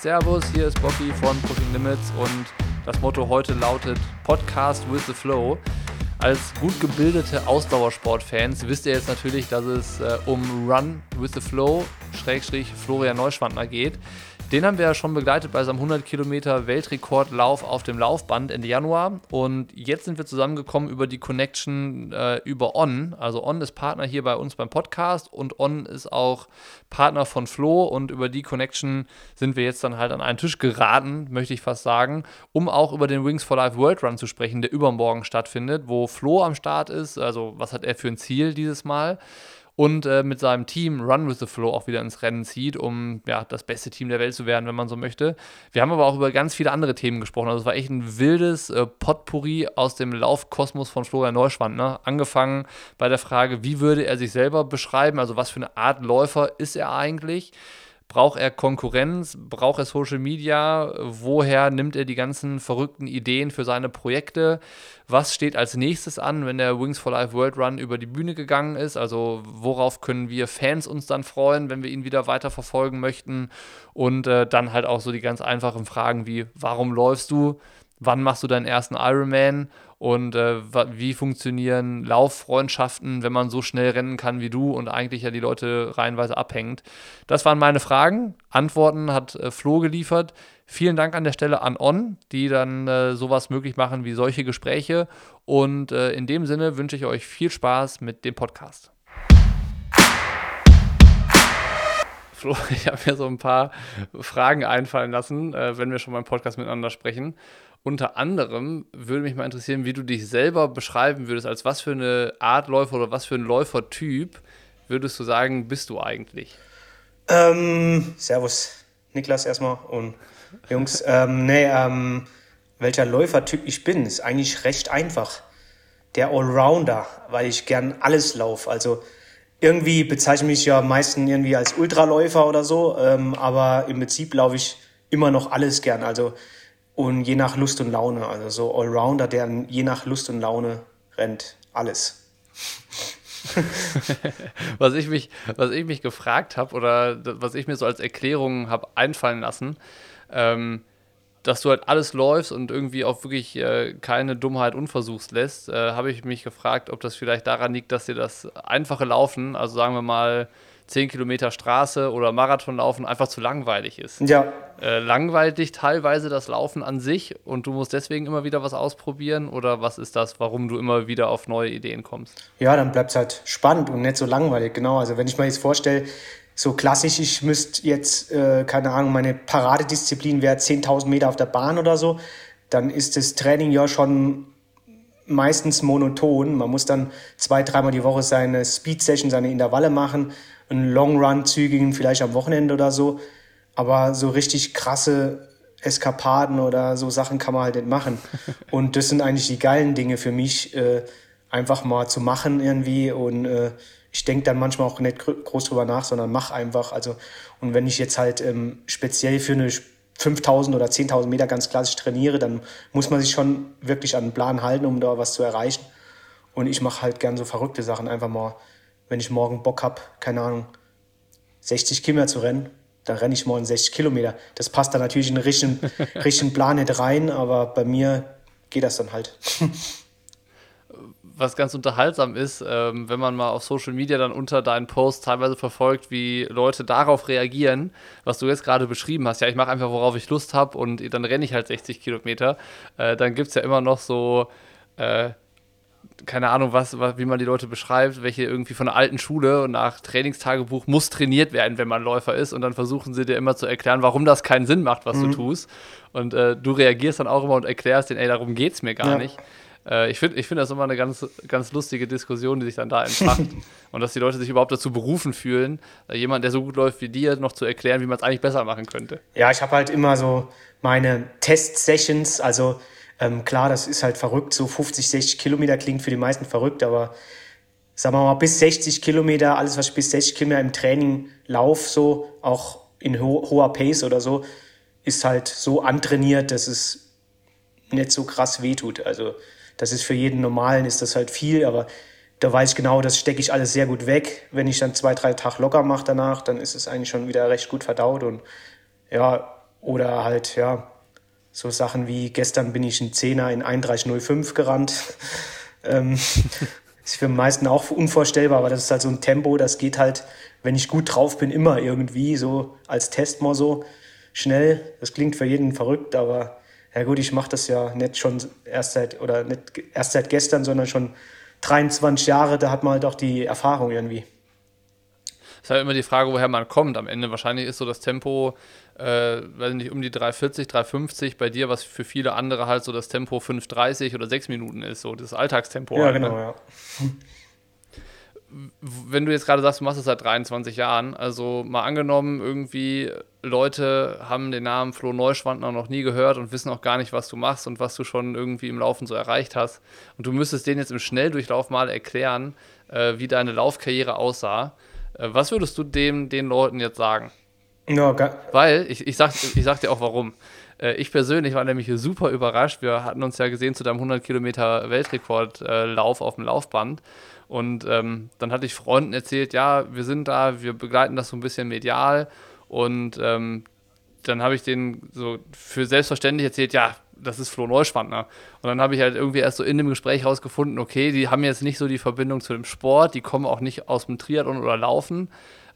Servus, hier ist Bobby von Pushing Limits und das Motto heute lautet Podcast with the Flow. Als gut gebildete Ausdauersportfans wisst ihr jetzt natürlich, dass es äh, um Run with the Flow, Schrägstrich Florian Neuschwandner geht. Den haben wir ja schon begleitet bei seinem 100 Kilometer Weltrekordlauf auf dem Laufband Ende Januar. Und jetzt sind wir zusammengekommen über die Connection äh, über On. Also On ist Partner hier bei uns beim Podcast und On ist auch Partner von Flo. Und über die Connection sind wir jetzt dann halt an einen Tisch geraten, möchte ich fast sagen, um auch über den Wings for Life World Run zu sprechen, der übermorgen stattfindet, wo Flo am Start ist. Also was hat er für ein Ziel dieses Mal? Und äh, mit seinem Team Run with the Flow auch wieder ins Rennen zieht, um ja, das beste Team der Welt zu werden, wenn man so möchte. Wir haben aber auch über ganz viele andere Themen gesprochen. Also es war echt ein wildes äh, Potpourri aus dem Laufkosmos von Florian Neuschwandner. Ne? Angefangen bei der Frage, wie würde er sich selber beschreiben, also was für eine Art Läufer ist er eigentlich? Braucht er Konkurrenz? Braucht er Social Media? Woher nimmt er die ganzen verrückten Ideen für seine Projekte? Was steht als nächstes an, wenn der Wings for Life World Run über die Bühne gegangen ist? Also worauf können wir Fans uns dann freuen, wenn wir ihn wieder weiter verfolgen möchten? Und äh, dann halt auch so die ganz einfachen Fragen wie, warum läufst du? Wann machst du deinen ersten Ironman? Und äh, wie funktionieren Lauffreundschaften, wenn man so schnell rennen kann wie du und eigentlich ja die Leute reihenweise abhängt. Das waren meine Fragen. Antworten hat äh, Flo geliefert. Vielen Dank an der Stelle an On, die dann äh, sowas möglich machen wie solche Gespräche. Und äh, in dem Sinne wünsche ich euch viel Spaß mit dem Podcast. Flo, ich habe mir so ein paar Fragen einfallen lassen, äh, wenn wir schon beim Podcast miteinander sprechen. Unter anderem würde mich mal interessieren, wie du dich selber beschreiben würdest, als was für eine Art Läufer oder was für ein Läufertyp würdest du sagen, bist du eigentlich? Ähm, servus, Niklas erstmal und Jungs. ähm, nee, ähm, welcher Läufertyp ich bin, ist eigentlich recht einfach. Der Allrounder, weil ich gern alles laufe. Also irgendwie bezeichne ich mich ja meistens irgendwie als Ultraläufer oder so, ähm, aber im Prinzip laufe ich immer noch alles gern. Also und je nach Lust und Laune. Also so Allrounder, der je nach Lust und Laune rennt. Alles. was, ich mich, was ich mich gefragt habe oder was ich mir so als Erklärung habe einfallen lassen, ähm, dass du halt alles läufst und irgendwie auch wirklich äh, keine Dummheit unversucht lässt, äh, habe ich mich gefragt, ob das vielleicht daran liegt, dass dir das einfache Laufen, also sagen wir mal 10 Kilometer Straße oder Marathon laufen einfach zu langweilig ist. Ja. Äh, langweilt dich teilweise das Laufen an sich und du musst deswegen immer wieder was ausprobieren oder was ist das, warum du immer wieder auf neue Ideen kommst? Ja, dann bleibt es halt spannend und nicht so langweilig, genau. Also wenn ich mir jetzt vorstelle, so klassisch, ich müsste jetzt, äh, keine Ahnung, meine Paradedisziplin wäre 10.000 Meter auf der Bahn oder so, dann ist das Training ja schon meistens monoton. Man muss dann zwei, dreimal die Woche seine Speed-Session, seine Intervalle machen einen Long Run zügigen, vielleicht am Wochenende oder so. Aber so richtig krasse Eskapaden oder so Sachen kann man halt nicht machen. Und das sind eigentlich die geilen Dinge für mich, äh, einfach mal zu machen irgendwie. Und äh, ich denke dann manchmal auch nicht groß drüber nach, sondern mach einfach. Also, und wenn ich jetzt halt ähm, speziell für eine 5000 oder 10.000 Meter ganz klassisch trainiere, dann muss man sich schon wirklich an den Plan halten, um da was zu erreichen. Und ich mache halt gern so verrückte Sachen, einfach mal wenn ich morgen Bock habe, keine Ahnung, 60 Kilometer zu rennen, dann renne ich morgen 60 Kilometer. Das passt dann natürlich in den richtigen, richtigen Plan nicht rein, aber bei mir geht das dann halt. Was ganz unterhaltsam ist, ähm, wenn man mal auf Social Media dann unter deinen Posts teilweise verfolgt, wie Leute darauf reagieren, was du jetzt gerade beschrieben hast. Ja, ich mache einfach, worauf ich Lust habe und dann renne ich halt 60 Kilometer. Äh, dann gibt es ja immer noch so äh, keine Ahnung, was, wie man die Leute beschreibt, welche irgendwie von der alten Schule und nach Trainingstagebuch muss trainiert werden, wenn man Läufer ist. Und dann versuchen sie dir immer zu erklären, warum das keinen Sinn macht, was mhm. du tust. Und äh, du reagierst dann auch immer und erklärst denen, ey, darum geht es mir gar ja. nicht. Äh, ich finde ich find das immer eine ganz, ganz lustige Diskussion, die sich dann da entfacht. und dass die Leute sich überhaupt dazu berufen fühlen, äh, jemand, der so gut läuft wie dir, noch zu erklären, wie man es eigentlich besser machen könnte. Ja, ich habe halt immer so meine Test-Sessions, also ähm, klar, das ist halt verrückt, so 50, 60 Kilometer klingt für die meisten verrückt, aber sagen wir mal, bis 60 Kilometer, alles, was ich bis 60 Kilometer im Training lauf, so, auch in ho hoher Pace oder so, ist halt so antrainiert, dass es nicht so krass wehtut. Also, das ist für jeden Normalen, ist das halt viel, aber da weiß ich genau, das stecke ich alles sehr gut weg. Wenn ich dann zwei, drei Tage locker mache danach, dann ist es eigentlich schon wieder recht gut verdaut und ja, Oder halt, ja, so Sachen wie gestern bin ich ein Zehner in 31,05 gerannt. ähm, ist für den meisten auch unvorstellbar, aber das ist halt so ein Tempo, das geht halt, wenn ich gut drauf bin, immer irgendwie so als Test mal so schnell. Das klingt für jeden verrückt, aber ja gut, ich mache das ja nicht schon erst seit oder nicht erst seit gestern, sondern schon 23 Jahre, da hat man halt auch die Erfahrung irgendwie. Es ist halt immer die Frage, woher man kommt. Am Ende wahrscheinlich ist so das Tempo, äh, weiß nicht, um die 340, 350 bei dir, was für viele andere halt so das Tempo 5,30 oder 6 Minuten ist, so das Alltagstempo. Ja, halt, genau, ne? ja. Wenn du jetzt gerade sagst, du machst es seit 23 Jahren, also mal angenommen, irgendwie Leute haben den Namen Flo Neuschwandner noch nie gehört und wissen auch gar nicht, was du machst und was du schon irgendwie im Laufen so erreicht hast. Und du müsstest denen jetzt im Schnelldurchlauf mal erklären, äh, wie deine Laufkarriere aussah. Äh, was würdest du dem, den Leuten jetzt sagen? Ga- Weil, ich, ich, sag, ich sag dir auch warum. Äh, Ich persönlich war nämlich super überrascht. Wir hatten uns ja gesehen zu deinem 100 Kilometer Weltrekordlauf auf dem Laufband. Und ähm, dann hatte ich Freunden erzählt, ja, wir sind da, wir begleiten das so ein bisschen medial. Und ähm, dann habe ich denen so für selbstverständlich erzählt, ja, das ist Flo Neuschwandner. Und dann habe ich halt irgendwie erst so in dem Gespräch rausgefunden, okay, die haben jetzt nicht so die Verbindung zu dem Sport, die kommen auch nicht aus dem Triathlon oder Laufen.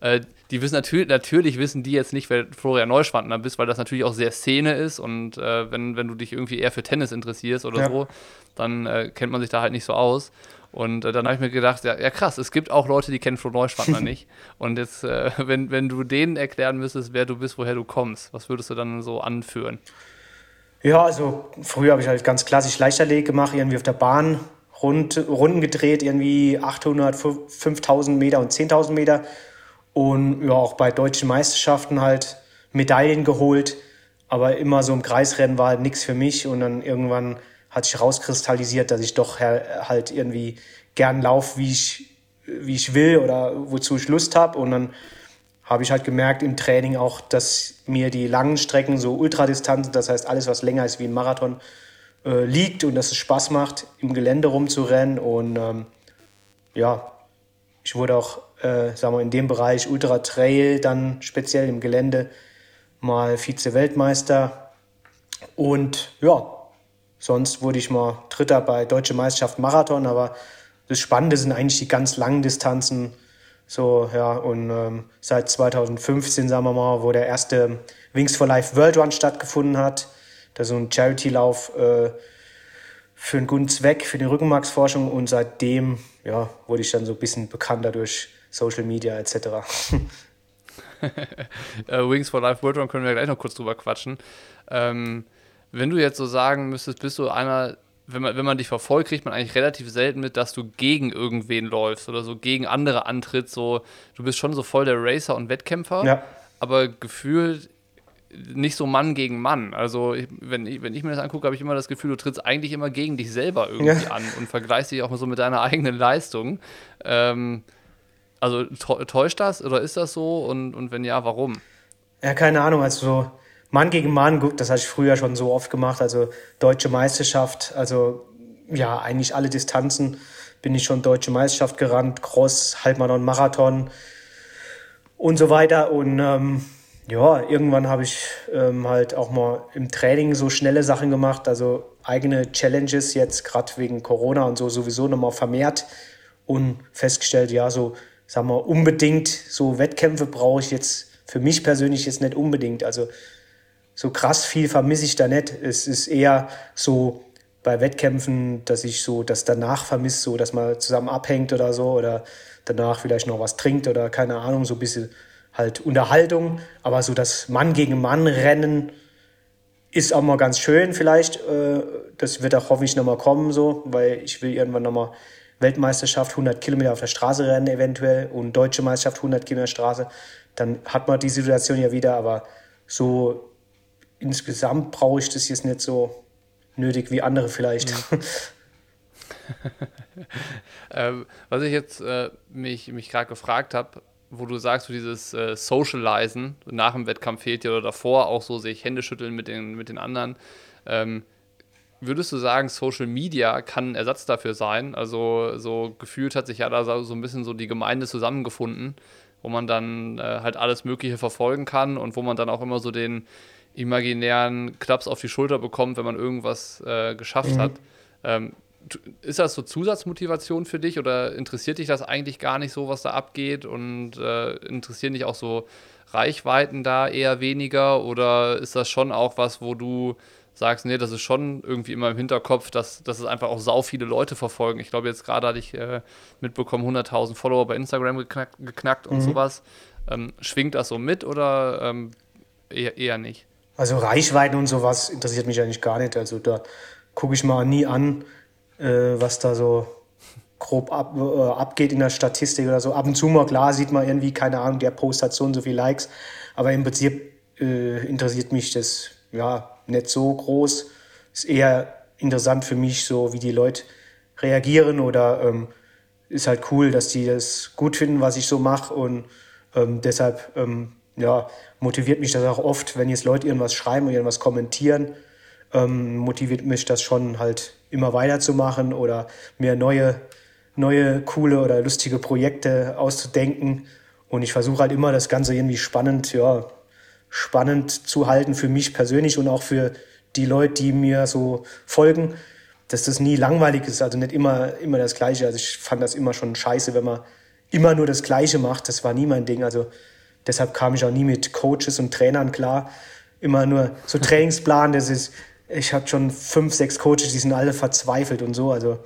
Äh, die wissen natürlich, natürlich wissen die jetzt nicht, wer Florian Neuschwandner bist, weil das natürlich auch sehr Szene ist und äh, wenn, wenn du dich irgendwie eher für Tennis interessierst oder Ja. so, dann äh, kennt man sich da halt nicht so aus. Und äh, dann habe ich mir gedacht, ja, ja krass, es gibt auch Leute, die kennen Flo Neuschwandner nicht. Und jetzt, äh, wenn, wenn du denen erklären müsstest, wer du bist, woher du kommst, was würdest du dann so anführen? Ja, also früher habe ich halt ganz klassisch Leichtathletik gemacht, irgendwie auf der Bahn rund, Runden gedreht, irgendwie 800, 5000 Meter und 10.000 Meter. Und ja, auch bei deutschen Meisterschaften halt Medaillen geholt. Aber immer so im Kreisrennen war halt nichts für mich. Und dann irgendwann hat sich rauskristallisiert, dass ich doch her- halt irgendwie gern laufe, wie ich, wie ich will oder wozu ich Lust habe. Und dann habe ich halt gemerkt im Training auch, dass mir die langen Strecken, so Ultradistanzen, das heißt alles, was länger ist wie ein Marathon, äh, liegt und dass es Spaß macht, im Gelände rumzurennen. Und ähm, ja, ich wurde auch, äh, sagen wir, in dem Bereich Ultra Trail, dann speziell im Gelände, mal Vize-Weltmeister. Und ja, sonst wurde ich mal Dritter bei Deutsche Meisterschaft Marathon, aber das Spannende sind eigentlich die ganz langen Distanzen. So, ja, und ähm, seit 2015, sagen wir mal, wo der erste Wings for Life World Run stattgefunden hat. Ist so ein Charity-Lauf äh, für einen guten Zweck, für die Rückenmarksforschung. Und seitdem, ja, wurde ich dann so ein bisschen bekannter durch Social Media etc. äh, Wings for Life World Run können wir gleich noch kurz drüber quatschen. Ähm, wenn du jetzt so sagen müsstest, bist du einer, wenn man, wenn man dich verfolgt, kriegt man eigentlich relativ selten mit, dass du gegen irgendwen läufst oder so gegen andere antrittst. So, du bist schon so voll der Racer und Wettkämpfer, Ja. aber gefühlt nicht so Mann gegen Mann. Also, wenn, ich, wenn ich mir das angucke, habe ich immer das Gefühl, du trittst eigentlich immer gegen dich selber irgendwie Ja. an und vergleichst dich auch so mit deiner eigenen Leistung. Ähm, also, tä- täuscht das oder ist das so? Und, und wenn ja, warum? Ja, keine Ahnung, also so Mann gegen Mann, gut, das habe ich früher schon so oft gemacht, also deutsche Meisterschaft, also ja, eigentlich alle Distanzen bin ich schon deutsche Meisterschaft gerannt, Cross, Halbmarathon, Marathon und so weiter. Und ähm, ja, irgendwann habe ich ähm, halt auch mal im Training so schnelle Sachen gemacht, also eigene Challenges jetzt gerade wegen Corona und so sowieso nochmal vermehrt und festgestellt, ja, so, sagen wir, unbedingt so Wettkämpfe brauche ich jetzt für mich persönlich jetzt nicht unbedingt. Also so krass viel vermisse ich da nicht. Es ist eher so bei Wettkämpfen, dass ich so das danach vermisse, so dass man zusammen abhängt oder so oder danach vielleicht noch was trinkt oder keine Ahnung, so ein bisschen halt Unterhaltung. Aber so das Mann gegen Mann Rennen ist auch mal ganz schön vielleicht. Äh, Das wird auch hoffentlich nochmal kommen, so, weil ich will irgendwann nochmal Weltmeisterschaft 100 Kilometer auf der Straße rennen eventuell und deutsche Meisterschaft 100 Kilometer Straße. Dann hat man die Situation ja wieder, aber so insgesamt brauche ich das jetzt nicht so nötig wie andere vielleicht. Ähm, was ich jetzt äh, mich, mich gerade gefragt habe, wo du sagst, so dieses äh, Socializen nach dem Wettkampf fehlt dir oder davor auch so sich Hände schütteln mit den, mit den anderen. Ähm, würdest du sagen, Social Media kann ein Ersatz dafür sein? Also so gefühlt hat sich ja da so ein bisschen so die Gemeinde zusammengefunden, wo man dann äh, halt alles Mögliche verfolgen kann und wo man dann auch immer so den, imaginären Klaps auf die Schulter bekommt, wenn man irgendwas äh, geschafft mhm. hat. Ähm, ist das so Zusatzmotivation für dich oder interessiert dich das eigentlich gar nicht so, was da abgeht und äh, interessieren dich auch so Reichweiten da eher weniger oder ist das schon auch was, wo du sagst, nee, das ist schon irgendwie immer im Hinterkopf, dass, dass es einfach auch sau viele Leute verfolgen. Ich glaube, jetzt gerade hatte ich äh, mitbekommen, 100.000 Follower bei Instagram geknackt, geknackt und mhm. sowas. Ähm, schwingt das so mit oder ähm, eher, eher nicht? Also Reichweiten und sowas interessiert mich eigentlich gar nicht. Also da gucke ich mal nie an, äh, was da so grob ab, äh, abgeht in der Statistik oder so. Ab und zu mal, klar, sieht man irgendwie, keine Ahnung, der Post hat so und so viele Likes. Aber im Prinzip äh, interessiert mich das ja nicht so groß. Ist eher interessant für mich, so wie die Leute reagieren oder ähm, ist halt cool, dass die das gut finden, was ich so mache und ähm, deshalb ähm, ja, motiviert mich das auch oft, wenn jetzt Leute irgendwas schreiben und irgendwas kommentieren, ähm, motiviert mich das schon halt immer weiterzumachen oder mir neue, neue, coole oder lustige Projekte auszudenken. Und ich versuche halt immer das Ganze irgendwie spannend, ja, spannend zu halten für mich persönlich und auch für die Leute, die mir so folgen, dass das nie langweilig ist, also nicht immer, immer das Gleiche. Also ich fand das immer schon scheiße, wenn man immer nur das Gleiche macht. Das war nie mein Ding. Also deshalb kam ich auch nie mit Coaches und Trainern klar. Immer nur so Trainingsplan, das ist, ich habe schon fünf, sechs Coaches, die sind alle verzweifelt und so. Also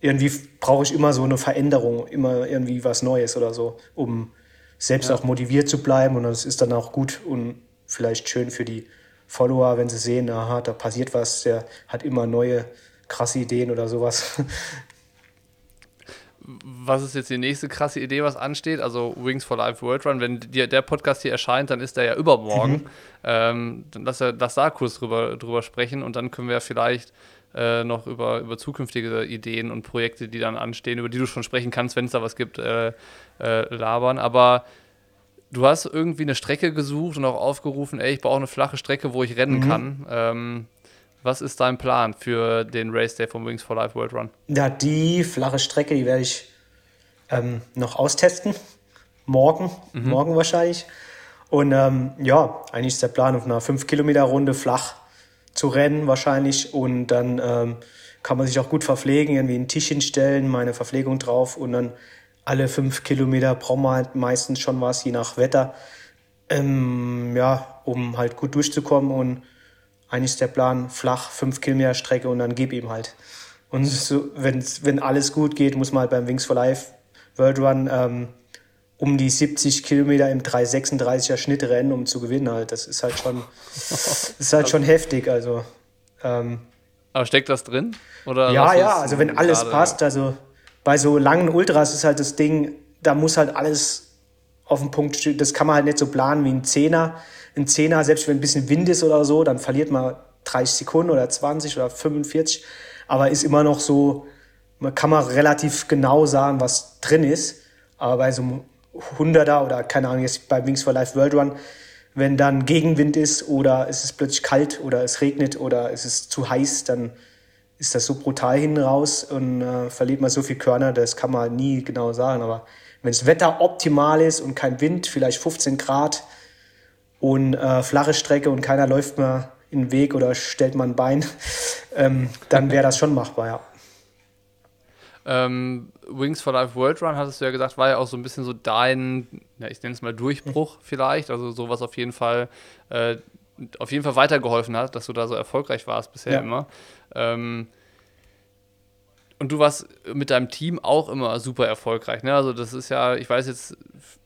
irgendwie brauche ich immer so eine Veränderung, immer irgendwie was Neues oder so, um selbst ja. auch motiviert zu bleiben. Und das ist dann auch gut und vielleicht schön für die Follower, wenn sie sehen, aha, da passiert was, der hat immer neue krasse Ideen oder sowas. was ist jetzt die nächste krasse Idee, was ansteht? Also Wings for Life World Run, wenn dir der Podcast hier erscheint, dann ist der ja übermorgen. Mhm. Ähm, dann lass, lass da kurz drüber, drüber sprechen und dann können wir vielleicht äh, noch über, über zukünftige Ideen und Projekte, die dann anstehen, über die du schon sprechen kannst, wenn es da was gibt, äh, äh, labern. Aber du hast irgendwie eine Strecke gesucht und auch aufgerufen, ey, ich brauche eine flache Strecke, wo ich rennen mhm. kann. Ähm, was ist dein Plan für den Race Day vom Wings for Life World Run? Ja, die flache Strecke, die werde ich ähm, noch austesten. Morgen, mhm. morgen wahrscheinlich. Und ähm, ja, eigentlich ist der Plan, auf einer 5-Kilometer-Runde flach zu rennen wahrscheinlich. Und dann ähm, kann man sich auch gut verpflegen, irgendwie einen Tisch hinstellen, meine Verpflegung drauf und dann alle fünf Kilometer braucht man halt meistens schon was, je nach Wetter. Ähm, ja, um halt gut durchzukommen und eigentlich ist der Plan flach, fünf Kilometer Strecke und dann gib ihm halt. Und so, wenn alles gut geht, muss man halt beim Wings for Life World Run ähm, um die 70 Kilometer im 336er Schnitt rennen, um zu gewinnen halt. Das ist halt schon, ist halt schon heftig. Also, ähm, Aber steckt das drin? Oder ja, ja, also wenn alles gerade, passt, also bei so langen Ultras ist halt das Ding, da muss halt alles auf den Punkt stehen. Das kann man halt nicht so planen wie ein Zehner ein Zehner, selbst wenn ein bisschen Wind ist oder so, dann verliert man 30 Sekunden oder 20 oder 45. Aber ist immer noch so, man kann man relativ genau sagen, was drin ist. Aber bei so einem 100er oder keine Ahnung, jetzt bei Wings for Life World Run, wenn dann Gegenwind ist oder es ist plötzlich kalt oder es regnet oder es ist zu heiß, dann ist das so brutal hinten raus und äh, verliert man so viel Körner, das kann man nie genau sagen. Aber wenn das Wetter optimal ist und kein Wind, vielleicht 15 Grad, und äh, flache Strecke und keiner läuft mir in den Weg oder stellt mal ein Bein, ähm, dann wäre das schon machbar, ja. Ähm, Wings for Life World Run, hattest du ja gesagt, war ja auch so ein bisschen so dein, ja, ich nenne es mal Durchbruch vielleicht, also sowas auf jeden Fall, äh, auf jeden Fall weitergeholfen hat, dass du da so erfolgreich warst bisher ja. immer. Ähm, und du warst mit deinem Team auch immer super erfolgreich. Ne? Also das ist ja, ich weiß jetzt,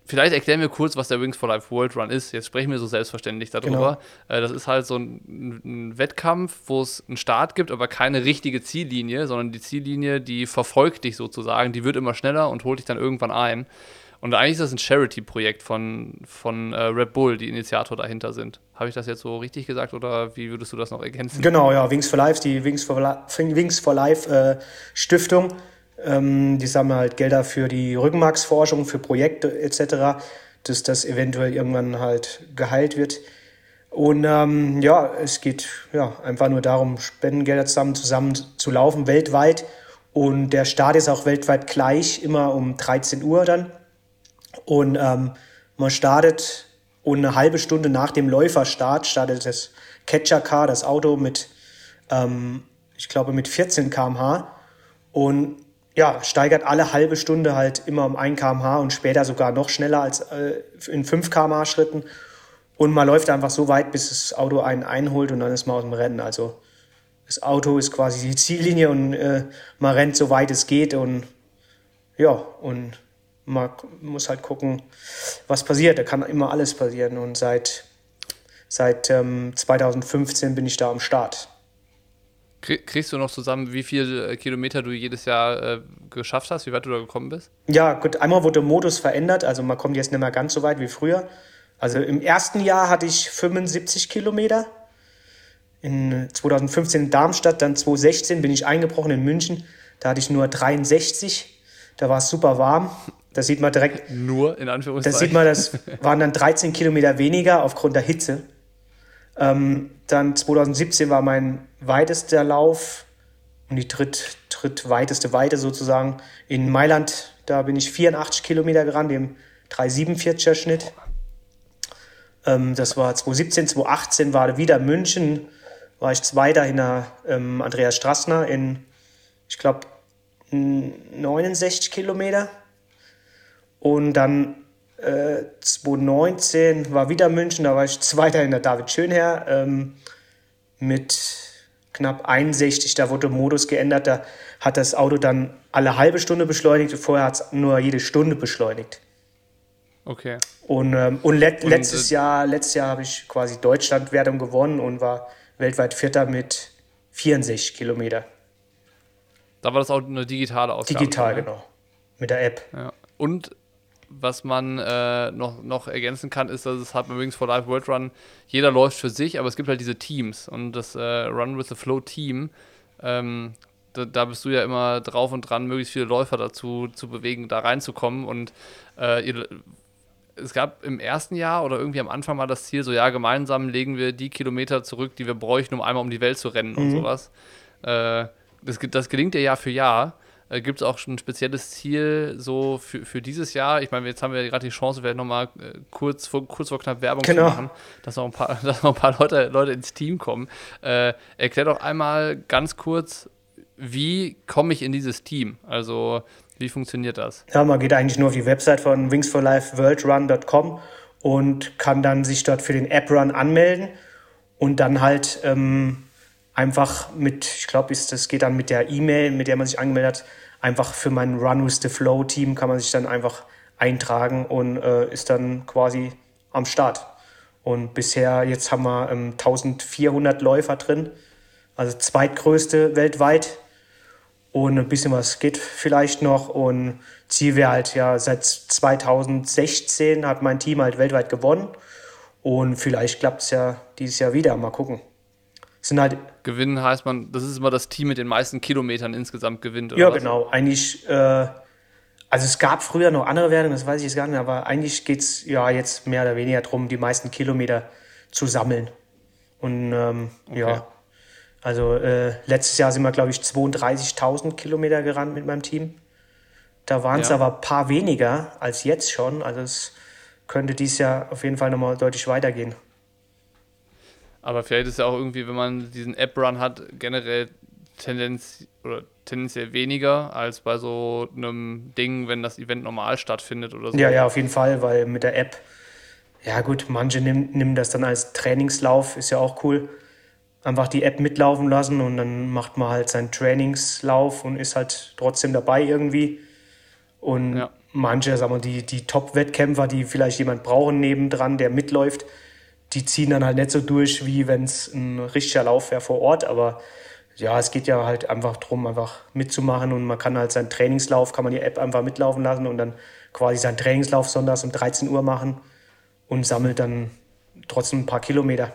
vielleicht erklären wir kurz, was der Wings for Life World Run ist. Jetzt sprechen wir so selbstverständlich darüber. Genau. Äh, das ist halt so ein, ein Wettkampf, wo es einen Start gibt, aber keine richtige Ziellinie, sondern die Ziellinie, die verfolgt dich sozusagen. Die wird immer schneller und holt dich dann irgendwann ein. Und eigentlich ist das ein Charity-Projekt von, von äh, Red Bull, die Initiator dahinter sind. Habe ich das jetzt so richtig gesagt oder wie würdest du das noch ergänzen? Genau, ja, Wings for Life, die Wings for, Li Wings for Life äh, Stiftung. Ähm, die sammeln halt Gelder für die Rückenmarksforschung, für Projekte etc., dass das eventuell irgendwann halt geheilt wird. Und ähm, ja, es geht ja einfach nur darum, Spendengelder zusammen, zusammen zu laufen, weltweit. Und der Start ist auch weltweit gleich, immer um 13 Uhr dann. Und ähm, man startet Und eine halbe Stunde nach dem Läuferstart startet das Catcher Car, das Auto mit, ähm, ich glaube, mit 14 km/h. Und ja, steigert alle halbe Stunde halt immer um 1 km/h und später sogar noch schneller als äh, in 5 km/h Schritten. Und man läuft einfach so weit, bis das Auto einen einholt und dann ist man aus dem Rennen. Also das Auto ist quasi die Ziellinie und äh, man rennt so weit es geht und ja, und man muss halt gucken, was passiert. Da kann immer alles passieren und seit, seit ähm, 2015 bin ich da am Start. Kriegst du noch zusammen, wie viele äh, Kilometer du jedes Jahr äh, geschafft hast, wie weit du da gekommen bist? Ja, gut, einmal wurde der Modus verändert, also man kommt jetzt nicht mehr ganz so weit wie früher. Also im ersten Jahr hatte ich 75 Kilometer. In 2015 in Darmstadt, dann 2016 bin ich eingebrochen in München. Da hatte ich nur 63. Da war es super warm. Da sieht man direkt. Nur in Anführungszeichen. Da sieht man, das waren dann 13 Kilometer weniger aufgrund der Hitze. Ähm, dann 2017 war mein weitester Lauf und die dritt, drittweiteste Weite sozusagen in Mailand. Da bin ich 84 Kilometer gerannt, dem 347er Schnitt. Ähm, das war 2017, 2018 war wieder München, war ich Zweiter hinter ähm, Andreas Strassner in, ich glaube, 69 Kilometer. Und dann äh, 2019 war wieder München, da war ich Zweiter hinter David Schönherr ähm, mit knapp 61. Da wurde der Modus geändert, da hat das Auto dann alle halbe Stunde beschleunigt, vorher hat es nur jede Stunde beschleunigt. Okay. Und, ähm, und, let, und letztes äh, Jahr, letztes Jahr habe ich quasi Deutschlandwertung gewonnen und war weltweit Vierter mit 64 Kilometer. Da war das auch eine digitale Ausgabe. Digital, ne? genau. Mit der App. Ja. Und was man äh, noch, noch ergänzen kann, ist, dass es hat man übrigens vor Live World Run, jeder läuft für sich, aber es gibt halt diese Teams und das äh, Run with the Flow Team, ähm, da, da, bist du ja immer drauf und dran, möglichst viele Läufer dazu zu bewegen, da reinzukommen und äh, ihr, es gab im ersten Jahr oder irgendwie am Anfang mal das Ziel, so ja, gemeinsam legen wir die Kilometer zurück, die wir bräuchten, um einmal um die Welt zu rennen mhm. und sowas. Äh, das, das gelingt dir Jahr für Jahr. Äh, Gibt es auch schon ein spezielles Ziel so für, für dieses Jahr? Ich meine, jetzt haben wir gerade die Chance, vielleicht nochmal äh, kurz, vor, kurz vor knapp Werbung genau. zu machen, dass noch ein paar, dass noch ein paar Leute, Leute ins Team kommen. Äh, erklär doch einmal ganz kurz, wie komme ich in dieses Team? Also, wie funktioniert das? Ja, man geht eigentlich nur auf die Website von wingsforlifeworldrun.com und kann dann sich dort für den App-Run anmelden und dann halt ähm, einfach mit, ich glaube, das geht dann mit der E-Mail, mit der man sich angemeldet hat, einfach für mein Run with the Flow Team kann man sich dann einfach eintragen und äh, ist dann quasi am Start. Und bisher, jetzt haben wir ähm, 1400 Läufer drin, also zweitgrößte weltweit. Und ein bisschen was geht vielleicht noch. Und Ziel wäre halt ja, seit 2016 hat mein Team halt weltweit gewonnen. Und vielleicht klappt es ja dieses Jahr wieder. Mal gucken sind halt. Gewinnen heißt man, das ist immer das Team mit den meisten Kilometern insgesamt gewinnt, oder? Ja, was? genau. Eigentlich, äh, also es gab früher noch andere Wertungen, das weiß ich jetzt gar nicht, aber eigentlich geht es ja jetzt mehr oder weniger darum, die meisten Kilometer zu sammeln. Und ähm, okay. ja, also äh, letztes Jahr sind wir, glaube ich, 32.000 Kilometer gerannt mit meinem Team. Da waren es ja. aber ein paar weniger als jetzt schon. Also es könnte dieses Jahr auf jeden Fall nochmal deutlich weitergehen. Aber vielleicht ist ja auch irgendwie, wenn man diesen App-Run hat, generell Tendenz oder tendenziell weniger als bei so einem Ding, wenn das Event normal stattfindet oder so. Ja, ja, auf jeden Fall, weil mit der App, ja gut, manche nehmen, nehmen das dann als Trainingslauf, ist ja auch cool. Einfach die App mitlaufen lassen und dann macht man halt seinen Trainingslauf und ist halt trotzdem dabei irgendwie. Und ja. manche, sagen wir, die, die Top-Wettkämpfer, die vielleicht jemand brauchen nebendran, der mitläuft, die ziehen dann halt nicht so durch, wie wenn es ein richtiger Lauf wäre vor Ort. Aber ja, es geht ja halt einfach darum, einfach mitzumachen und man kann halt seinen Trainingslauf, kann man die App einfach mitlaufen lassen und dann quasi seinen Trainingslauf sonntags um 13 Uhr machen und sammelt dann trotzdem ein paar Kilometer.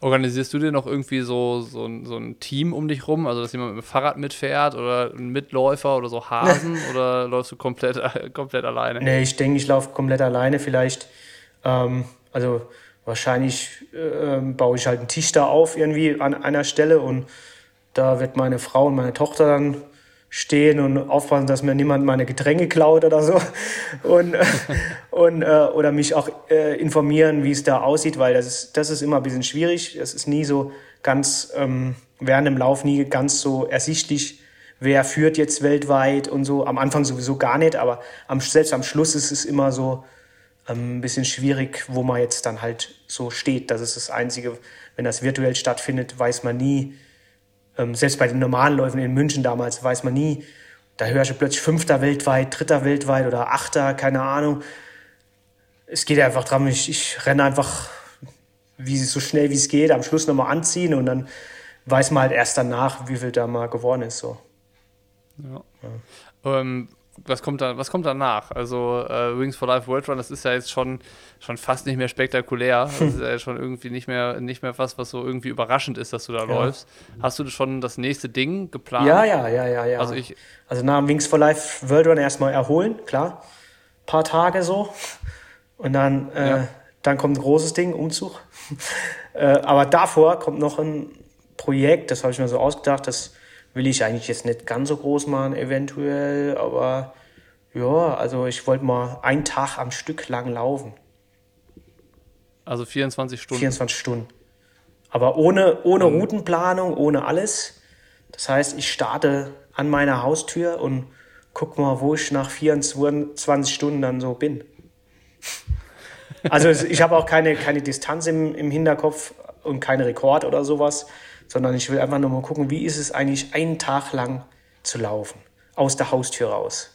Organisierst du dir noch irgendwie so, so, so ein Team um dich rum? Also, dass jemand mit dem Fahrrad mitfährt oder ein Mitläufer oder so Hasen? oder läufst du komplett, komplett alleine? Nee, ich denke, ich laufe komplett alleine. Vielleicht ähm, also wahrscheinlich äh, baue ich halt einen Tisch da auf irgendwie an einer Stelle und da wird meine Frau und meine Tochter dann stehen und aufpassen, dass mir niemand meine Getränke klaut oder so und, und äh, oder mich auch äh, informieren, wie es da aussieht, weil das ist, das ist immer ein bisschen schwierig. Es ist nie so ganz ähm, während dem Lauf nie ganz so ersichtlich, wer führt jetzt weltweit und so. Am Anfang sowieso gar nicht, aber am, selbst am Schluss ist es immer so ein bisschen schwierig, wo man jetzt dann halt so steht. Das ist das Einzige, wenn das virtuell stattfindet, weiß man nie, ähm, selbst bei den normalen Läufen in München damals weiß man nie, da hörst du plötzlich Fünfter weltweit, Dritter weltweit oder Achter, keine Ahnung. Es geht einfach darum, ich, ich renne einfach wie so schnell wie es geht, am Schluss nochmal anziehen und dann weiß man halt erst danach, wie viel da mal geworden ist. So. Ja. ja. Ähm, was kommt da, was kommt danach? Also äh, Wings for Life World Run, das ist ja jetzt schon, schon fast nicht mehr spektakulär. Das ist ja schon irgendwie nicht mehr, nicht mehr was, was so irgendwie überraschend ist, dass du da ja. läufst. Hast du schon das nächste Ding geplant? Ja, ja, ja, ja, ja. Also, ich, also nach dem Wings for Life World Run erstmal erholen, klar. Ein paar Tage so. Und dann, äh, ja. dann kommt ein großes Ding, Umzug. äh, aber davor kommt noch ein Projekt, das habe ich mir so ausgedacht, das will ich eigentlich jetzt nicht ganz so groß machen, eventuell, aber ja, also ich wollte mal einen Tag am Stück lang laufen. Also 24 Stunden? 24 Stunden. Aber ohne, ohne mhm. Routenplanung, ohne alles. Das heißt, ich starte an meiner Haustür und guck mal, wo ich nach 24 Stunden dann so bin. Also ich habe auch keine, keine Distanz im, im Hinterkopf und keinen Rekord oder sowas sondern ich will einfach nur mal gucken, wie ist es eigentlich einen Tag lang zu laufen, aus der Haustür raus.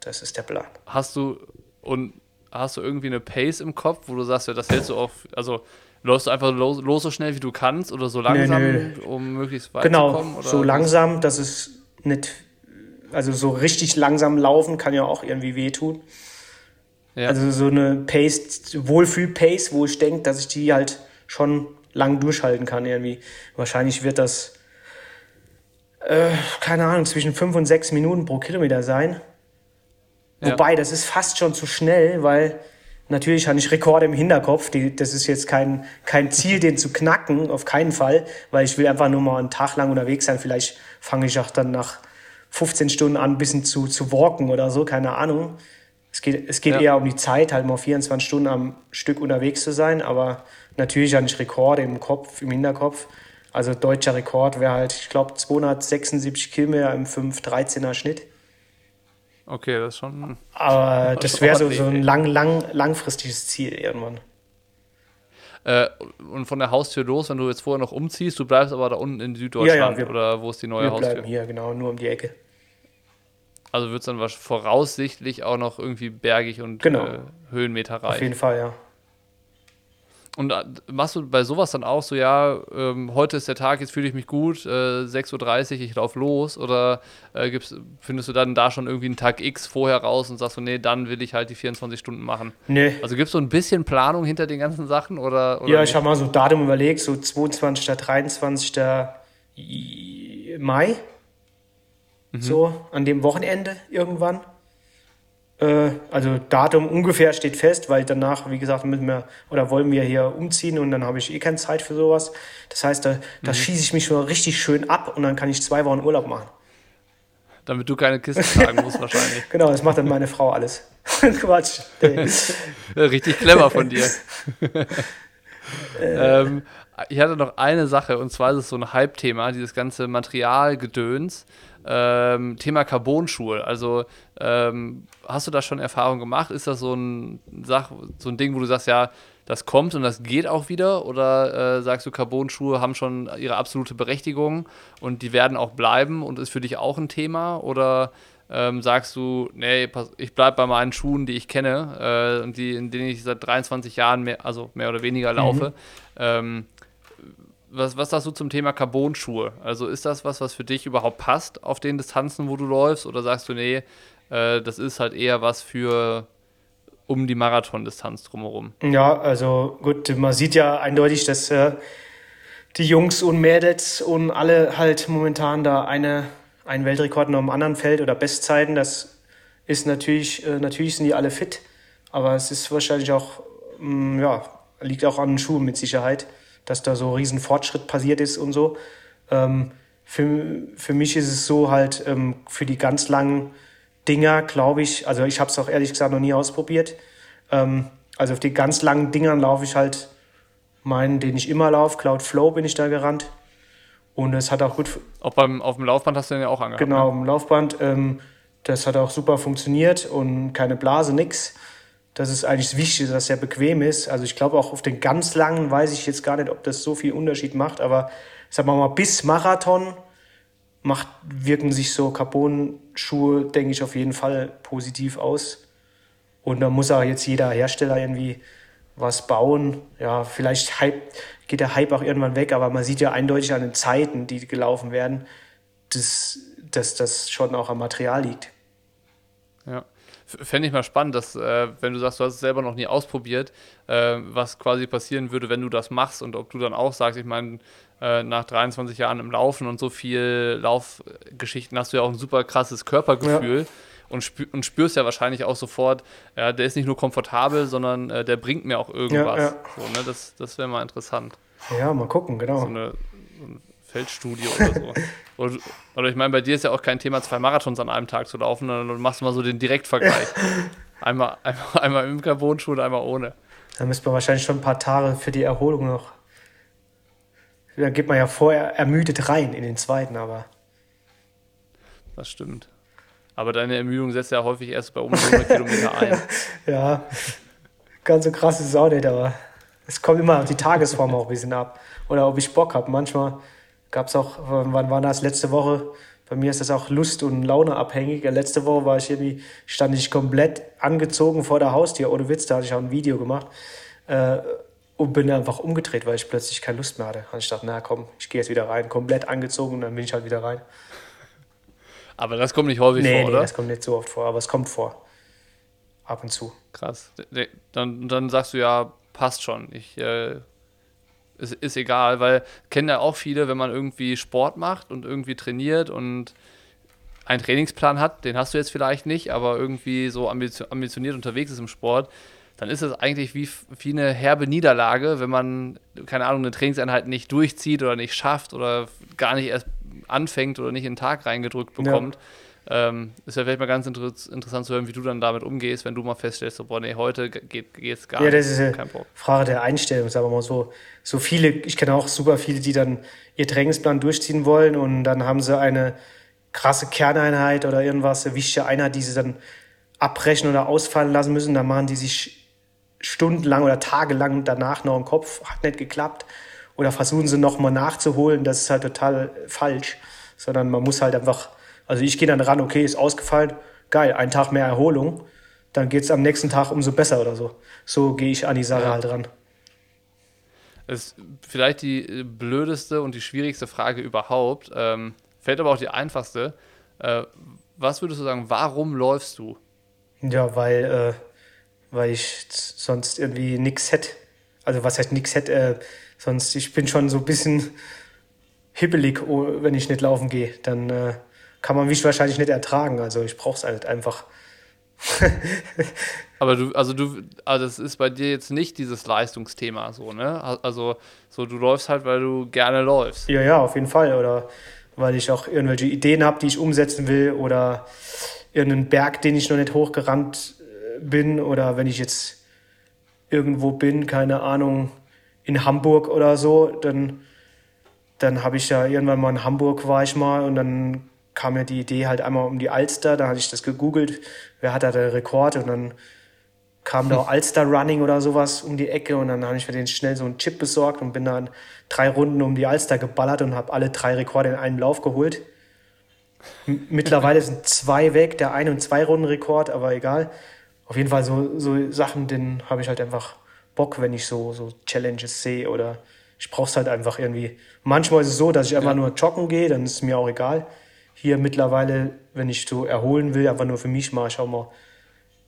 Das ist der Plan. Hast du und hast du irgendwie eine Pace im Kopf, wo du sagst, ja, das hältst du auf, also läufst du einfach los, los, so schnell wie du kannst oder so langsam, nö, nö. um möglichst weit genau, zu kommen? Genau, so langsam, dass es nicht, also so richtig langsam laufen kann ja auch irgendwie wehtun. Ja. Also so eine Pace, Wohlfühl-Pace, wo ich denke, dass ich die halt schon lang durchhalten kann irgendwie. Wahrscheinlich wird das, äh, keine Ahnung, zwischen fünf und sechs Minuten pro Kilometer sein. Ja. Wobei, das ist fast schon zu schnell, weil natürlich habe ich Rekorde im Hinterkopf. Die, das ist jetzt kein, kein Ziel, den zu knacken, auf keinen Fall, weil ich will einfach nur mal einen Tag lang unterwegs sein. Vielleicht fange ich auch dann nach 15 Stunden an, ein bisschen zu, zu walken oder so, keine Ahnung. Es geht, es geht ja. eher um die Zeit, halt mal 24 Stunden am Stück unterwegs zu sein, aber Natürlich habe ich Rekorde im Kopf, im Hinterkopf. Also deutscher Rekord wäre halt, ich glaube, 276 Kilometer im 5-13er Schnitt. Okay, das ist schon. Aber das wäre so, so ein lang, lang, langfristiges Ziel irgendwann. Äh, und von der Haustür los, wenn du jetzt vorher noch umziehst, du bleibst aber da unten in Süddeutschland ja, ja, wir, oder wo ist die neue wir Haustür? Wir bleiben hier, genau, nur um die Ecke. Also wird es dann voraussichtlich auch noch irgendwie bergig und genau. äh, höhenmeterreich. Auf jeden Fall, ja. Und äh, machst du bei sowas dann auch so, ja, ähm, heute ist der Tag, jetzt fühle ich mich gut, äh, 6.30 Uhr, ich laufe los? Oder äh, findest du dann da schon irgendwie einen Tag X vorher raus und sagst so, nee, dann will ich halt die 24 Stunden machen? Nee. Also gibt es so ein bisschen Planung hinter den ganzen Sachen? Oder, oder ja, ich habe mal so Datum überlegt, so 22., 23. Mai. Mhm. So, an dem Wochenende irgendwann. Äh, also Datum ungefähr steht fest, weil danach, wie gesagt, müssen wir oder wollen wir hier umziehen und dann habe ich eh keine Zeit für sowas. Das heißt, da, da mhm. schieße ich mich schon richtig schön ab und dann kann ich zwei Wochen Urlaub machen. Damit du keine Kiste tragen musst wahrscheinlich. genau, das macht dann meine Frau alles. Quatsch. richtig clever von dir. Ähm, ich hatte noch eine Sache und zwar ist es so ein Hype-Thema, dieses ganze Materialgedöns. Ähm, Thema Carbon-Schuhe. Also ähm, hast du da schon Erfahrung gemacht? Ist das so ein, Sach, so ein Ding, wo du sagst, ja, das kommt und das geht auch wieder? Oder äh, sagst du, Carbon-Schuhe haben schon ihre absolute Berechtigung und die werden auch bleiben und ist für dich auch ein Thema? Oder ähm, sagst du, nee, ich bleibe bei meinen Schuhen, die ich kenne äh, und die, in denen ich seit 23 Jahren mehr, also mehr oder weniger laufe? Mhm. Ähm, was, was sagst du zum Thema Carbon-Schuhe? Also ist das was, was für dich überhaupt passt auf den Distanzen, wo du läufst? Oder sagst du, nee, äh, das ist halt eher was für um die Marathondistanz drumherum? Ja, also gut, man sieht ja eindeutig, dass äh, die Jungs und Mädels und alle halt momentan da eine, einen Weltrekord noch im anderen Feld oder Bestzeiten. Das ist natürlich, äh, natürlich sind die alle fit, aber es ist wahrscheinlich auch, mh, mm, ja, liegt auch an den Schuhen mit Sicherheit dass da so ein riesen Fortschritt passiert ist und so. Ähm, für, für mich ist es so halt ähm, für die ganz langen Dinger, glaube ich, also ich habe es auch ehrlich gesagt noch nie ausprobiert. Ähm, also auf die ganz langen Dingern laufe ich halt meinen, den ich immer laufe. Cloud Flow bin ich da gerannt. Und es hat auch gut. Auch beim, auf dem Laufband hast du den ja auch angehabt. Genau, ne? auf dem Laufband. Ähm, das hat auch super funktioniert und keine Blase, nix. Das ist eigentlich das Wichtigste, dass er bequem ist. Also ich glaube auch auf den ganz langen weiß ich jetzt gar nicht, ob das so viel Unterschied macht, aber sagen wir mal, bis Marathon macht, wirken sich so Carbon-Schuhe, denke ich, auf jeden Fall positiv aus. Und da muss auch jetzt jeder Hersteller irgendwie was bauen. Ja, vielleicht hype, geht der Hype auch irgendwann weg, aber man sieht ja eindeutig an den Zeiten, die gelaufen werden, dass, dass das schon auch am Material liegt. Ja. Fände ich mal spannend, dass, äh, wenn du sagst, du hast es selber noch nie ausprobiert, äh, was quasi passieren würde, wenn du das machst und ob du dann auch sagst, ich meine, äh, nach 23 Jahren im Laufen und so viel Laufgeschichten hast du ja auch ein super krasses Körpergefühl. Ja und, spür, und spürst ja wahrscheinlich auch sofort, ja, der ist nicht nur komfortabel, sondern äh, der bringt mir auch irgendwas. Ja, ja. So, ne? Das, das wäre mal interessant. Ja, mal gucken, genau. So eine, so eine Feldstudie oder so. oder, oder, ich meine, bei dir ist ja auch kein Thema, zwei Marathons an einem Tag zu laufen, sondern du machst mal so den Direktvergleich. einmal, einmal, einmal im Carbon-Schuh und einmal ohne. Da müsste man wahrscheinlich schon ein paar Tage für die Erholung noch. Da geht man ja vorher ermüdet rein in den zweiten, aber. Das stimmt. Aber deine Ermüdung setzt ja häufig erst bei um 100 Kilometer ein. Ja, ganz so krass ist es auch nicht, aber es kommt immer auf die Tagesform auch ein bisschen ab. Oder ob ich Bock habe. Manchmal gab es auch, wann war das? Letzte Woche. Bei mir ist das auch Lust- und Laune abhängig. Letzte Woche war ich irgendwie, stand ich komplett angezogen vor der Haustür. Ohne Witz, da hatte ich auch ein Video gemacht. Äh, und bin einfach umgedreht, weil ich plötzlich keine Lust mehr hatte. Und ich dachte, na komm, ich gehe jetzt wieder rein. Komplett angezogen und dann bin ich halt wieder rein. Aber das kommt nicht häufig nee, vor, oder? Nee, das kommt nicht so oft vor, aber es kommt vor. Ab und zu. Krass. Dann, dann sagst du ja, passt schon. Ich, äh, ist, ist egal, weil kennen ja auch viele, wenn man irgendwie Sport macht und irgendwie trainiert und einen Trainingsplan hat, den hast du jetzt vielleicht nicht, aber irgendwie so ambitioniert unterwegs ist im Sport, dann ist es eigentlich wie, wie eine herbe Niederlage, wenn man, keine Ahnung, eine Trainingseinheit nicht durchzieht oder nicht schafft oder gar nicht erst anfängt oder nicht in den Tag reingedrückt bekommt. Ja. Ähm, ist ja vielleicht mal ganz inter interessant zu hören, wie du dann damit umgehst, wenn du mal feststellst, so, boah, nee, heute geht es gar nicht. Ja, das ist eine Frage der Einstellung, sagen wir mal so. So viele, ich kenne auch super viele, die dann ihr Trainingsplan durchziehen wollen und dann haben sie eine krasse Kerneinheit oder irgendwas, eine wichtige Einheit, die sie dann abbrechen oder ausfallen lassen müssen. Da machen die sich stundenlang oder tagelang danach noch im Kopf, hat nicht geklappt oder versuchen sie nochmal nachzuholen, das ist halt total falsch, sondern man muss halt einfach, also ich gehe dann ran, okay, ist ausgefallen, geil, ein Tag mehr Erholung, dann geht es am nächsten Tag umso besser oder so. So gehe ich an die Sache ja. halt ran. Das ist vielleicht die blödeste und die schwierigste Frage überhaupt, ähm, fällt aber auch die einfachste. Äh, was würdest du sagen, warum läufst du? Ja, weil, äh, weil ich sonst irgendwie nichts hätte. Also was heißt nichts hätte? Äh, Sonst, ich bin schon so ein bisschen hibbelig, oh, wenn ich nicht laufen gehe. Dann äh, kann man mich wahrscheinlich nicht ertragen. Also ich brauche es halt einfach. Aber du, also du, also es ist bei dir jetzt nicht dieses Leistungsthema so, ne? Also so du läufst halt, weil du gerne läufst. Ja, ja, auf jeden Fall. Oder weil ich auch irgendwelche Ideen habe, die ich umsetzen will oder irgendeinen Berg, den ich noch nicht hochgerannt äh, bin oder wenn ich jetzt irgendwo bin, keine Ahnung, in Hamburg oder so, dann, dann habe ich ja irgendwann mal in Hamburg war ich mal und dann kam mir die Idee halt einmal um die Alster, da hatte ich das gegoogelt, wer hat da den Rekord und dann kam da auch Alster Running oder sowas um die Ecke und dann habe ich mir den schnell so einen Chip besorgt und bin dann drei Runden um die Alster geballert und habe alle drei Rekorde in einem Lauf geholt. Mittlerweile sind zwei weg, der ein- und zwei Runden Rekord, aber egal. Auf jeden Fall so, so Sachen, den habe ich halt einfach Bock, wenn ich so, so Challenges sehe oder ich brauche es halt einfach irgendwie. Manchmal ist es so, dass ich einfach ja. nur joggen gehe, dann ist es mir auch egal. Hier mittlerweile, wenn ich so erholen will, einfach nur für mich mache ich auch mal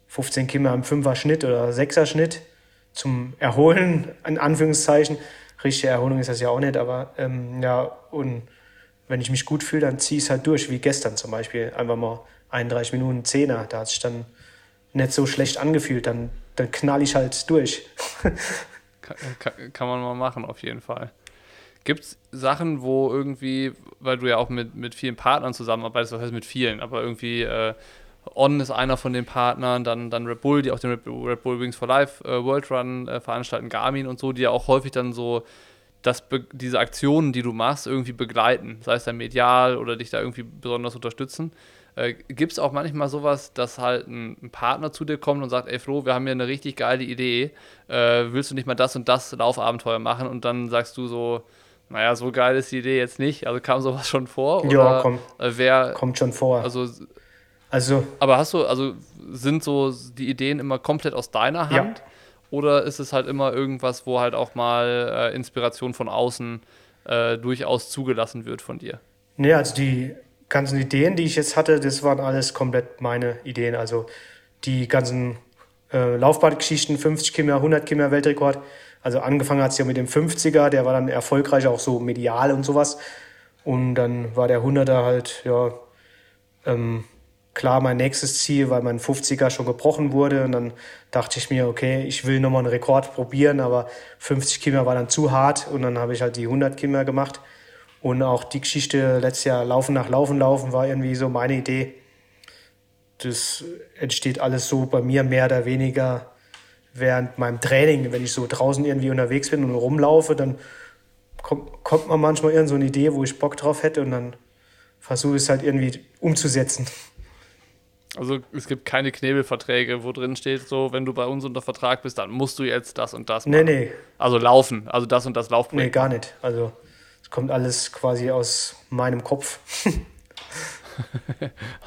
15 Kilometer im Fünfer-Schnitt oder Sechser-Schnitt zum Erholen, in Anführungszeichen. Richtige Erholung ist das ja auch nicht, aber ähm, ja, und wenn ich mich gut fühle, dann ziehe ich es halt durch, wie gestern zum Beispiel. Einfach mal 31 Minuten Zehner, da hat es sich dann nicht so schlecht angefühlt, dann dann knall ich halt durch. kann, kann, kann, man mal machen, auf jeden Fall. Gibt es Sachen, wo irgendwie, weil du ja auch mit, mit vielen Partnern zusammenarbeitest, was heißt mit vielen, aber irgendwie äh, On ist einer von den Partnern, dann, dann Red Bull, die auch den Red, Red Bull Wings for Life äh, World Run äh, veranstalten, Garmin und so, die ja auch häufig dann so das, diese Aktionen, die du machst, irgendwie begleiten, sei es dann medial oder dich da irgendwie besonders unterstützen. Äh, Gibt es auch manchmal sowas, dass halt ein, ein, Partner zu dir kommt und sagt, ey Flo, wir haben hier eine richtig geile Idee, äh, willst du nicht mal das und das Laufabenteuer machen? Und dann sagst du so, naja, so geil ist die Idee jetzt nicht. Also kam sowas schon vor? Oder, ja, kommt, äh, wer, kommt schon vor. Also, also. Aber hast du, also sind so die Ideen immer komplett aus deiner Hand? Ja. Oder ist es halt immer irgendwas, wo halt auch mal äh, Inspiration von außen äh, durchaus zugelassen wird von dir? Nee, also die ganzen Ideen, die ich jetzt hatte, das waren alles komplett meine Ideen. Also die ganzen äh, Laufbahngeschichten, 50 Kilometer, 100 Kilometer Weltrekord. Also angefangen hat es ja mit dem 50er, der war dann erfolgreich, auch so medial und sowas. Und dann war der 100er halt, ja, ähm, klar mein nächstes Ziel, weil mein 50er schon gebrochen wurde. Und dann dachte ich mir, okay, ich will nochmal einen Rekord probieren, aber 50 Kilometer war dann zu hart. Und dann habe ich halt die 100 Kilometer gemacht. Und auch die Geschichte letztes Jahr Laufen nach Laufen laufen war irgendwie so meine Idee. Das entsteht alles so bei mir mehr oder weniger während meinem Training. Wenn ich so draußen irgendwie unterwegs bin und rumlaufe, dann kommt, kommt man manchmal irgend so eine Idee, wo ich Bock drauf hätte und dann versuche ich es halt irgendwie umzusetzen. Also es gibt keine Knebelverträge, wo drin steht, so, wenn du bei uns unter Vertrag bist, dann musst du jetzt das und das machen. Nee, nee. Also laufen, also das und das Laufprojekt. Nee, gar nicht. Also kommt alles quasi aus meinem Kopf.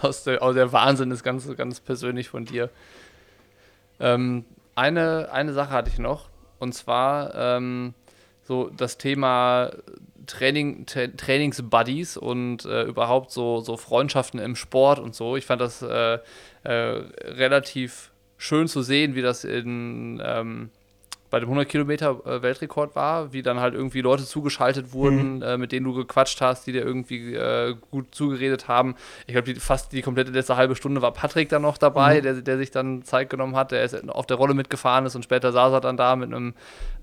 aus, der, aus der Wahnsinn ist ganz, ganz persönlich von dir. Ähm, eine, eine Sache hatte ich noch, und zwar ähm, so das Thema Training, Tra Trainingsbuddies und äh, überhaupt so, so Freundschaften im Sport und so. Ich fand das äh, äh, relativ schön zu sehen, wie das in ähm, bei dem 100 Kilometer äh, Weltrekord war, wie dann halt irgendwie Leute zugeschaltet wurden, mhm. äh, mit denen du gequatscht hast, die dir irgendwie äh, gut zugeredet haben. Ich glaube, fast die komplette letzte halbe Stunde war Patrick dann noch dabei, mhm. der, der sich dann Zeit genommen hat, der ist auf der Rolle mitgefahren ist und später saß er dann da mit einem,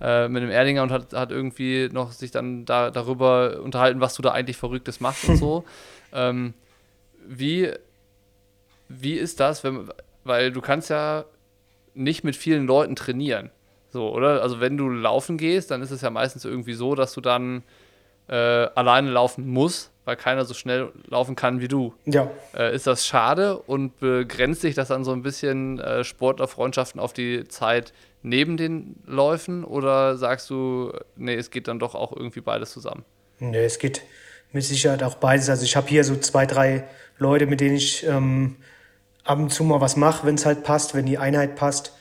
äh, mit einem Erdinger und hat, hat irgendwie noch sich dann da, darüber unterhalten, was du da eigentlich Verrücktes machst und so. Ähm, wie, wie ist das, wenn, weil du kannst ja nicht mit vielen Leuten trainieren. So, oder? Also wenn du laufen gehst, dann ist es ja meistens irgendwie so, dass du dann äh, alleine laufen musst, weil keiner so schnell laufen kann wie du. Ja. Äh, ist das schade und begrenzt sich das dann so ein bisschen äh, Sportlerfreundschaften auf die Zeit neben den Läufen oder sagst du, nee, es geht dann doch auch irgendwie beides zusammen? Nee, es geht mit Sicherheit auch beides. Also ich habe hier so zwei, drei Leute, mit denen ich ähm, ab und zu mal was mache, wenn es halt passt, wenn die Einheit passt.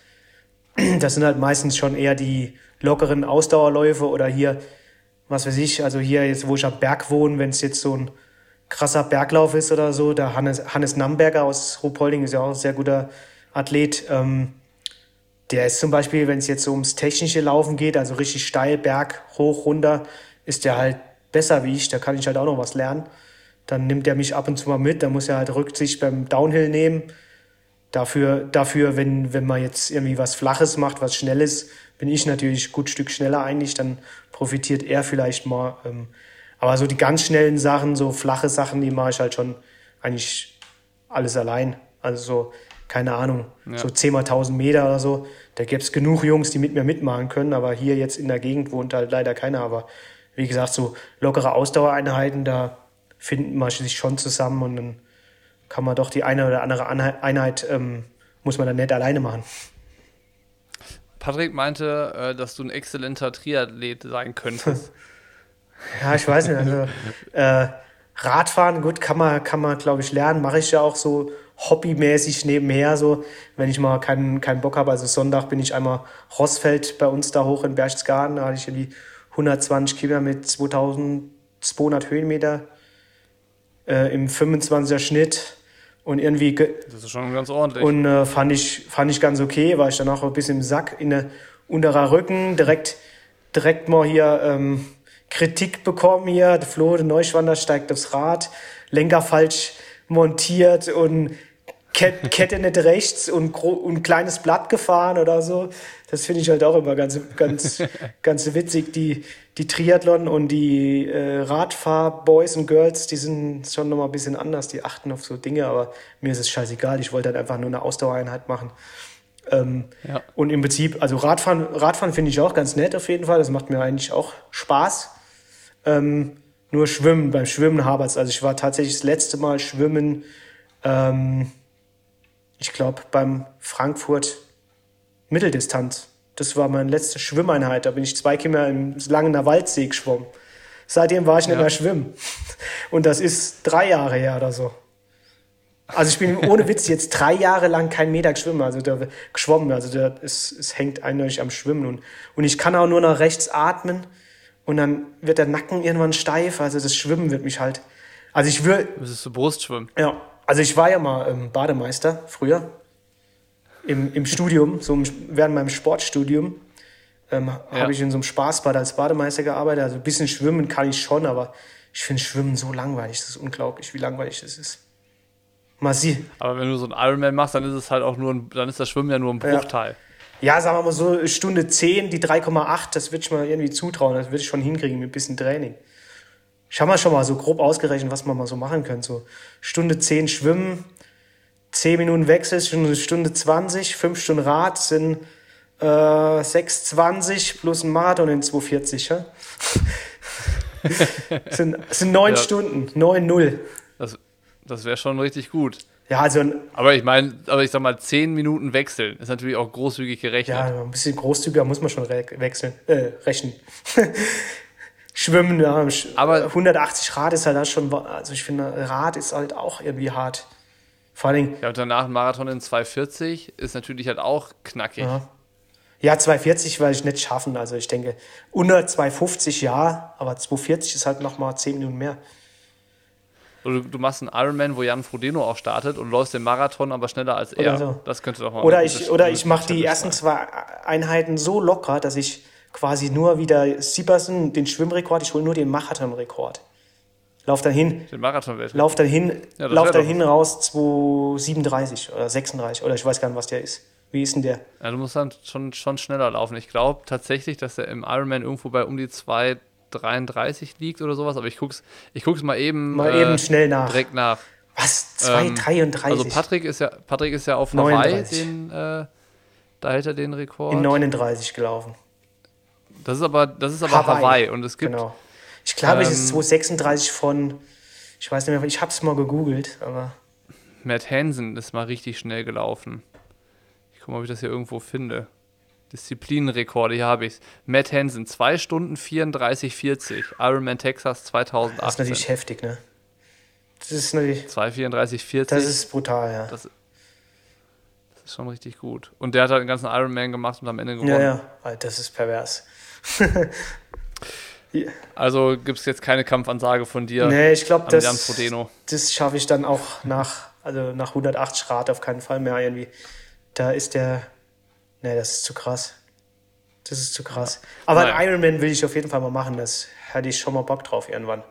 Das sind halt meistens schon eher die lockeren Ausdauerläufe oder hier, was weiß ich, also hier jetzt, wo ich am Berg wohne, wenn es jetzt so ein krasser Berglauf ist oder so, da Hannes, Hannes Namberger aus Ruhpolding ist ja auch ein sehr guter Athlet. Ähm, der ist zum Beispiel, wenn es jetzt so ums technische Laufen geht, also richtig steil, Berg, hoch, runter, ist der halt besser wie ich, da kann ich halt auch noch was lernen. Dann nimmt er mich ab und zu mal mit, da muss er halt Rücksicht beim Downhill nehmen Dafür, dafür wenn, wenn man jetzt irgendwie was Flaches macht, was Schnelles, bin ich natürlich ein gut Stück schneller eigentlich, dann profitiert er vielleicht mal. Ähm, aber so die ganz schnellen Sachen, so flache Sachen, die mache ich halt schon eigentlich alles allein. Also so, keine Ahnung, ja. so 10 mal 1000 Meter oder so. Da gäbe es genug Jungs, die mit mir mitmachen können, aber hier jetzt in der Gegend wohnt halt leider keiner. Aber wie gesagt, so lockere Ausdauereinheiten, da finden man sich schon zusammen und dann kann man doch die eine oder andere Einheit, ähm, muss man dann nicht alleine machen. Patrick meinte, äh, dass du ein exzellenter Triathlet sein könntest. ja, ich weiß nicht. Also, äh, Radfahren, gut, kann man, kann man glaube ich, lernen. Mache ich ja auch so hobbymäßig nebenher, so, wenn ich mal keinen, keinen Bock habe. Also Sonntag bin ich einmal Rossfeld bei uns da hoch in Berchtesgaden. Da hatte ich irgendwie 120 Kilometer mit 2200 Höhenmeter äh, im 25er Schnitt. Und irgendwie. Das ist schon ganz ordentlich. Und äh, fand, ich, fand ich ganz okay, war ich dann auch ein bisschen im Sack, in der unterer Rücken, direkt, direkt mal hier ähm, Kritik bekommen hier. Der Flo, der Neuschwander, steigt aufs Rad, Lenker falsch montiert und Kette, Kette nicht rechts und, ein kleines Blatt gefahren oder so. Das finde ich halt auch immer ganz, ganz, ganz witzig. Die, die Triathlon und die äh, Radfahr-Boys und Girls, die sind schon nochmal ein bisschen anders. Die achten auf so Dinge, aber mir ist es scheißegal. Ich wollte halt einfach nur eine Ausdauereinheit machen. Ähm, ja. Und im Prinzip, also Radfahren, Radfahren finde ich auch ganz nett auf jeden Fall. Das macht mir eigentlich auch Spaß. Ähm, nur Schwimmen, beim Schwimmen habert es. Also ich war tatsächlich das letzte Mal schwimmen ähm, ich glaube, beim Frankfurt Mitteldistanz. Das war meine letzte Schwimmeinheit. Da bin ich zwei Kilometer im Langener Waldsee geschwommen. Seitdem war ich nicht ja. mehr schwimmen. Und das ist drei Jahre her oder so. Also ich bin ohne Witz jetzt drei Jahre lang kein Meter geschwommen, also da, geschwommen. Also da, es, es hängt eindeutig am Schwimmen. Und, und ich kann auch nur nach rechts atmen und dann wird der Nacken irgendwann steif. Also das Schwimmen wird mich halt. Also ich würde. Das ist so Brustschwimmen. Ja, also ich war ja mal ähm, Bademeister früher im, im Studium, so während meinem Sportstudium. Ähm, ja. habe ich in so einem Spaßbad als Bademeister gearbeitet. Also ein bisschen schwimmen kann ich schon, aber ich finde Schwimmen so langweilig. Das ist unglaublich, wie langweilig das ist. Mal sie. Aber wenn du so einen Ironman machst, dann ist es halt auch nur ein, dann ist das Schwimmen ja nur ein Bruchteil. Ja, ja sagen wir mal so, Stunde 10, die 3,8, das würde ich mal irgendwie zutrauen. Das würde ich schon hinkriegen mit ein bisschen Training. Ich habe mal schon mal so grob ausgerechnet, was man mal so machen könnte. So Stunde 10 schwimmen, 10 Minuten Wechsel, Stunde, Stunde 20, 5 Stunden Rad sind äh, 6,20 plus ein Marathon in 2,40. Ja? sind, sind 9 ja. Stunden, 9,0. Das, das wäre schon richtig gut. Ja, also. Aber ich meine, aber ich sag mal, 10 Minuten wechseln ist natürlich auch großzügig gerechnet. Ja, ein bisschen großzügiger muss man schon wechseln, äh, rechnen. Schwimmen, ja, aber 180 Rad ist halt auch schon, also ich finde, Rad ist halt auch irgendwie hart. Vor allem. Ja, und danach ein Marathon in 240 ist natürlich halt auch knackig. Ja. Ja, 240 werde ich nicht schaffen. Also ich denke, unter 250 ja, aber 240 ist halt nochmal 10 Minuten mehr. Du, du, machst einen Ironman, wo Jan Frodeno auch startet und läufst den Marathon aber schneller als er. So. Das könnte doch mal Oder ich, oder ich mache die ersten zwei Einheiten so locker, dass ich quasi nur wieder Siebersen den Schwimmrekord, ich hole nur den Marathonrekord. Lauf dann hin. Den Marathon Lauf dann hin, ja, lauf dann hin raus 237 oder 36 oder ich weiß gar nicht, was der ist. Wie ist denn der? Ja, du musst dann schon, schon schneller laufen. Ich glaube tatsächlich, dass er im Ironman irgendwo bei um die 2,33 liegt oder sowas, aber ich guck's, ich guck's mal eben. Mal äh, eben schnell nach. Direkt nach. Was? 2,33? Ähm, also Patrick ist ja, Patrick ist ja auf Hawaii, den, äh, da hält er den Rekord. In 39 gelaufen. Das ist aber, das ist aber Hawaii. Hawaii. und es gibt. Genau. Ich glaube, ähm, es ist 236 von, ich weiß nicht mehr, ich habe es mal gegoogelt, aber. Matt Hansen ist mal richtig schnell gelaufen. Ich gucke mal, ob ich das hier irgendwo finde. Disziplinenrekorde, hier habe ich es. Matt Hansen, 2 Stunden 34, 40. Ironman Texas 2018. Das ist natürlich heftig, ne? Das ist natürlich. 2, 34, 40. Das ist brutal, ja. Das, das, ist schon richtig gut. Und der hat halt den ganzen Ironman gemacht und am Ende gewonnen. Ja, ja, das ist pervers. Also gibt es jetzt keine Kampfansage von dir? Nee, ich glaube, das, das schaffe ich dann auch nach, also nach 180 Grad auf keinen Fall mehr irgendwie. Da ist der, nee, das ist zu krass. Das ist zu krass. Aber Nein. ein Ironman will ich auf jeden Fall mal machen. Das hatte ich schon mal Bock drauf irgendwann.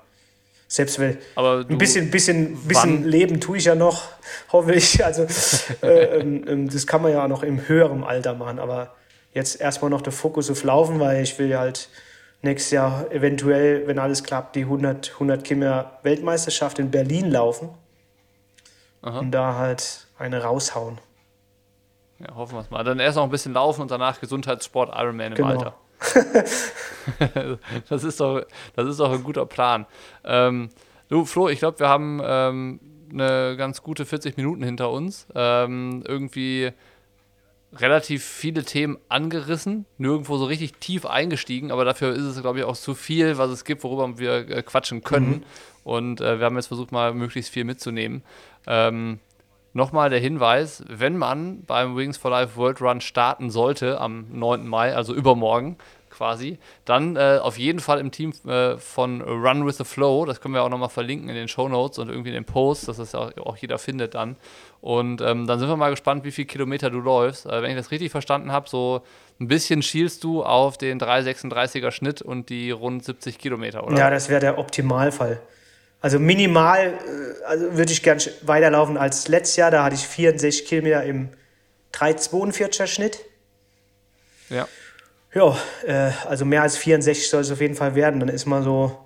Selbst wenn ein bisschen, bisschen, bisschen Leben tue ich ja noch, hoffe ich. Also äh, ähm, ähm, das kann man ja auch noch im höheren Alter machen. Aber jetzt erstmal noch der Fokus auf Laufen, weil ich will ja halt nächstes Jahr eventuell, wenn alles klappt, die 100, 100 Kilometer Weltmeisterschaft in Berlin laufen. Aha. Und da halt eine raushauen. Ja, hoffen wir es mal. Dann erst noch ein bisschen laufen und danach Gesundheitssport Ironman im genau. Alter. das, ist doch, das ist doch ein guter Plan. Ähm, du, Flo, ich glaube, wir haben ähm, eine ganz gute 40 Minuten hinter uns. Ähm, irgendwie relativ viele Themen angerissen, nirgendwo so richtig tief eingestiegen, aber dafür ist es, glaube ich, auch zu viel, was es gibt, worüber wir äh, quatschen können. Mhm. Und äh, wir haben jetzt versucht, mal möglichst viel mitzunehmen. Ähm, Nochmal der Hinweis, wenn man beim Wings for Life World Run starten sollte am 9. Mai, also übermorgen, quasi, dann äh, auf jeden Fall im Team äh, von Run with the Flow. Das können wir auch nochmal verlinken in den Show Notes und irgendwie in den Posts, dass das auch, auch jeder findet dann. Und ähm, dann sind wir mal gespannt, wie viele Kilometer du läufst. Äh, wenn ich das richtig verstanden habe, so ein bisschen schielst du auf den 3,36er Schnitt und die rund 70 Kilometer, oder? Ja, das wäre der Optimalfall. Also minimal, äh, also würde ich gern weiterlaufen als letztes Jahr. Da hatte ich 64 Kilometer im 3,42er Schnitt. Ja. Ja, äh, also mehr als 64 soll es auf jeden Fall werden. Dann ist man so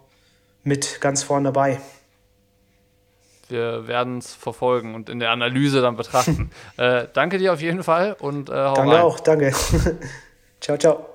mit ganz vorn dabei. Wir werden es verfolgen und in der Analyse dann betrachten. äh, danke dir auf jeden Fall und äh, hau Danke rein. auch, danke. ciao, ciao.